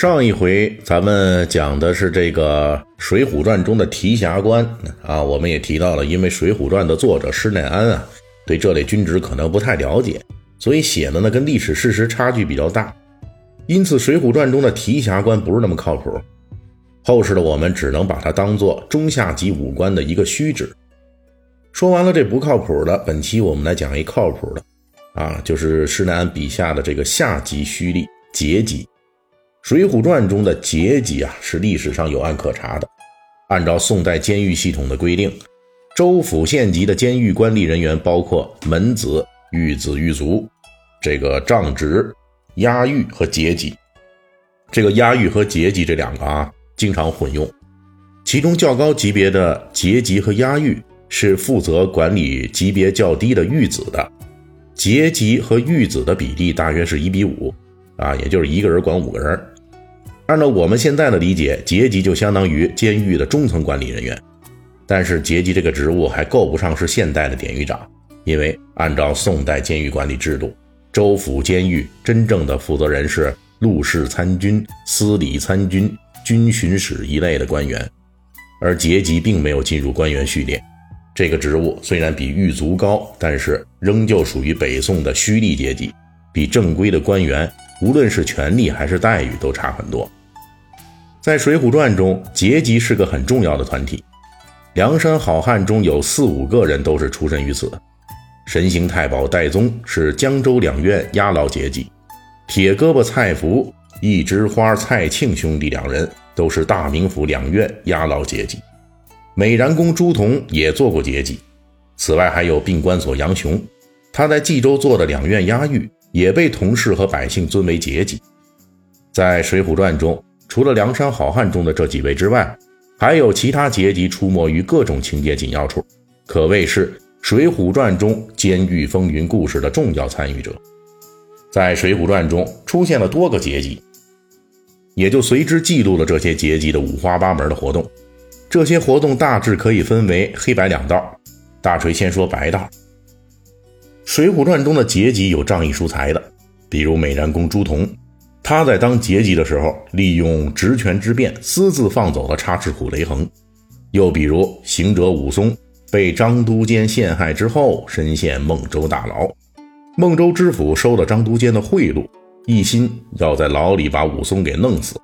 上一回咱们讲的是这个《水浒传》中的提辖官啊，我们也提到了，因为《水浒传》的作者施耐庵啊，对这类军职可能不太了解，所以写的呢跟历史事实差距比较大，因此《水浒传》中的提辖官不是那么靠谱。后世的我们只能把它当做中下级武官的一个虚职。说完了这不靠谱的，本期我们来讲一靠谱的，啊，就是施耐庵笔下的这个下级虚吏节级。《水浒传》中的节级啊，是历史上有案可查的。按照宋代监狱系统的规定，州府县级的监狱官吏人员包括门子、狱子、狱卒，这个帐职、押狱和节级。这个押狱和节级这两个啊，经常混用。其中较高级别的节级和押狱是负责管理级别较低的狱子的，节级和狱子的比例大约是一比五。啊，也就是一个人管五个人。按照我们现在的理解，节级就相当于监狱的中层管理人员。但是节级这个职务还够不上是现代的典狱长，因为按照宋代监狱管理制度，州府监狱真正的负责人是录事参军、司礼参军、军巡使一类的官员，而节级并没有进入官员序列。这个职务虽然比狱卒高，但是仍旧属于北宋的虚吏阶级，比正规的官员。无论是权力还是待遇都差很多。在《水浒传》中，结集是个很重要的团体。梁山好汉中有四五个人都是出身于此。神行太保戴宗是江州两院押牢结集，铁胳膊蔡福、一枝花蔡庆兄弟两人都是大名府两院押牢结集。美髯公朱仝也做过结集。此外，还有病关索杨雄，他在冀州做的两院押狱。也被同事和百姓尊为结集。在《水浒传》中，除了梁山好汉中的这几位之外，还有其他节级出没于各种情节紧要处，可谓是《水浒传》中监狱风云故事的重要参与者。在《水浒传》中出现了多个节级，也就随之记录了这些节级的五花八门的活动。这些活动大致可以分为黑白两道。大锤先说白道。《水浒传》中的节级有仗义疏财的，比如美髯公朱仝，他在当节级的时候，利用职权之便，私自放走了插翅虎雷横；又比如行者武松，被张都监陷害之后，身陷孟州大牢，孟州知府收了张都监的贿赂，一心要在牢里把武松给弄死。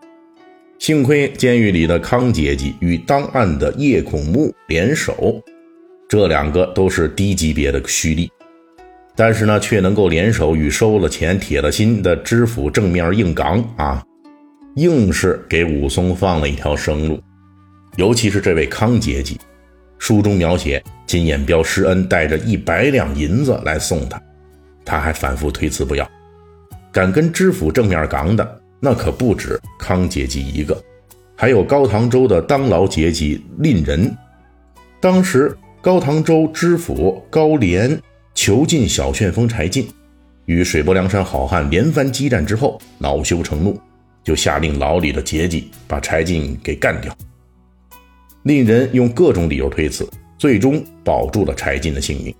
幸亏监狱里的康节级与当案的叶孔目联手，这两个都是低级别的虚吏。但是呢，却能够联手与收了钱、铁了心的知府正面硬刚啊，硬是给武松放了一条生路。尤其是这位康节级，书中描写金眼彪施恩带着一百两银子来送他，他还反复推辞不要。敢跟知府正面刚的，那可不止康节级一个，还有高唐州的当牢节级令人。当时高唐州知府高廉。囚禁小旋风柴进，与水泊梁山好汉连番激战之后，恼羞成怒，就下令牢里的节级把柴进给干掉。令人用各种理由推辞，最终保住了柴进的性命。《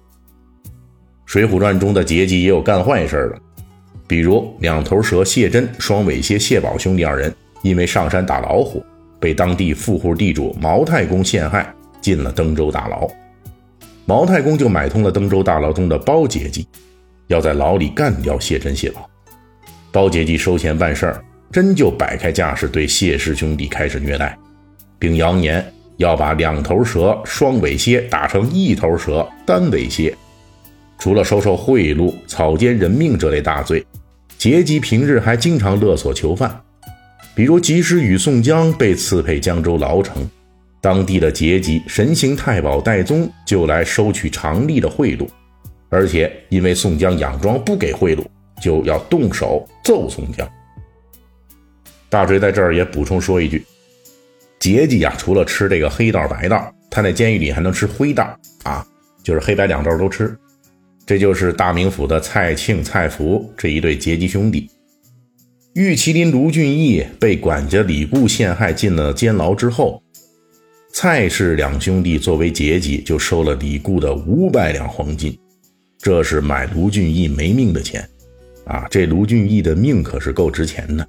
水浒传》中的节级也有干坏事的，比如两头蛇谢真、双尾蝎谢宝兄弟二人，因为上山打老虎，被当地富户地主毛太公陷害，进了登州大牢。毛太公就买通了登州大牢中的包节级，要在牢里干掉谢真、谢宝。包节级收钱办事儿，真就摆开架势对谢氏兄弟开始虐待，并扬言要把两头蛇双尾蝎打成一头蛇单尾蝎。除了收受贿赂、草菅人命这类大罪，节级平日还经常勒索囚犯，比如及时雨宋江被赐配江州牢城。当地的节级神行太保戴宗就来收取常例的贿赂，而且因为宋江佯装不给贿赂，就要动手揍宋江。大锤在这儿也补充说一句：阶级啊，除了吃这个黑道白道，他在监狱里还能吃灰道啊，就是黑白两道都吃。这就是大名府的蔡庆、蔡福这一对阶级兄弟。玉麒麟卢俊义被管家李固陷害进了监牢之后，蔡氏两兄弟作为结集，就收了李固的五百两黄金，这是买卢俊义没命的钱啊！这卢俊义的命可是够值钱的。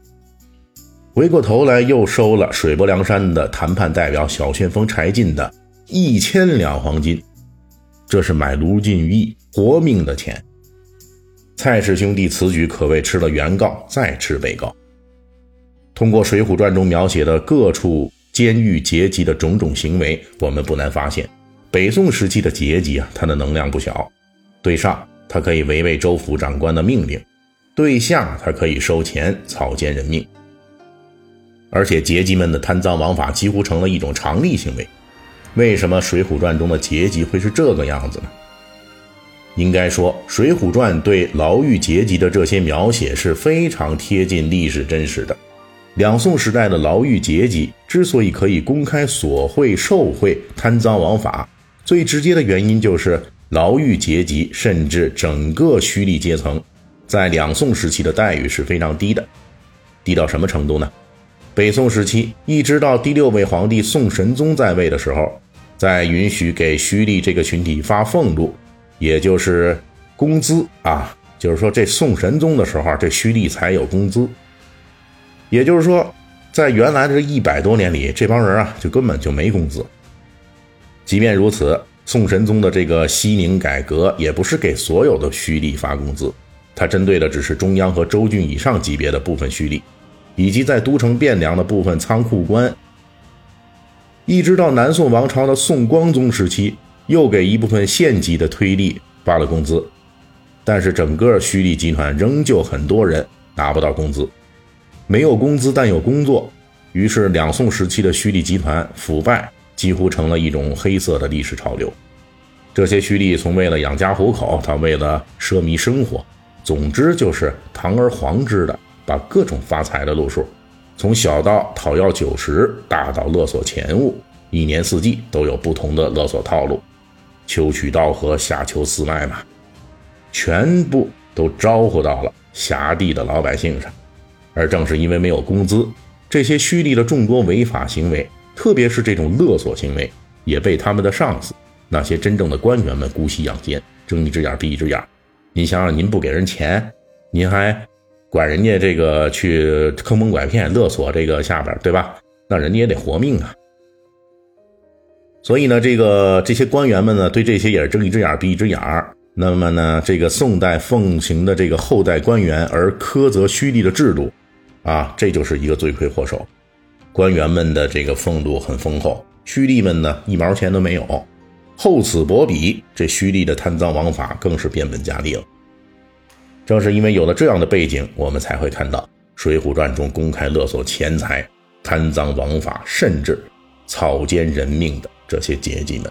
回过头来，又收了水泊梁山的谈判代表小旋风柴进的一千两黄金，这是买卢俊义活命的钱。蔡氏兄弟此举可谓吃了原告，再吃被告。通过《水浒传》中描写的各处监狱劫级的种种行为，我们不难发现，北宋时期的劫级啊，它的能量不小。对上，他可以违背州府长官的命令；对下，他可以收钱草菅人命。而且劫级们的贪赃枉法几乎成了一种常例行为。为什么《水浒传》中的劫级会是这个样子呢？应该说，《水浒传》对牢狱阶级的这些描写是非常贴近历史真实的。两宋时代的牢狱阶级之所以可以公开索贿、受贿、贪赃枉法，最直接的原因就是牢狱阶级甚至整个胥吏阶层，在两宋时期的待遇是非常低的。低到什么程度呢？北宋时期，一直到第六位皇帝宋神宗在位的时候，在允许给胥吏这个群体发俸禄。也就是工资啊，就是说这宋神宗的时候，这胥吏才有工资。也就是说，在原来的这一百多年里，这帮人啊就根本就没工资。即便如此，宋神宗的这个西宁改革也不是给所有的胥吏发工资，他针对的只是中央和州郡以上级别的部分胥吏，以及在都城汴梁的部分仓库官。一直到南宋王朝的宋光宗时期。又给一部分县级的推吏发了工资，但是整个胥吏集团仍旧很多人拿不到工资，没有工资但有工作，于是两宋时期的胥吏集团腐败几乎成了一种黑色的历史潮流。这些胥吏从为了养家糊口，到为了奢靡生活，总之就是堂而皇之的把各种发财的路数，从小到讨要酒食，大到勒索钱物，一年四季都有不同的勒索套路。秋取稻禾，夏求丝麦嘛，全部都招呼到了辖地的老百姓上。而正是因为没有工资，这些胥吏的众多违法行为，特别是这种勒索行为，也被他们的上司那些真正的官员们姑息养奸，睁一只眼闭一只眼。您想想，您不给人钱，您还管人家这个去坑蒙拐骗、勒索这个下边，对吧？那人家也得活命啊。所以呢，这个这些官员们呢，对这些也是睁一只眼闭一只眼。那么呢，这个宋代奉行的这个后代官员而苛责胥吏的制度，啊，这就是一个罪魁祸首。官员们的这个俸禄很丰厚，胥吏们呢一毛钱都没有。厚此薄彼，这胥吏的贪赃枉法更是变本加厉了。正是因为有了这样的背景，我们才会看到《水浒传》中公开勒索钱财、贪赃枉法，甚至草菅人命的。这些阶级们。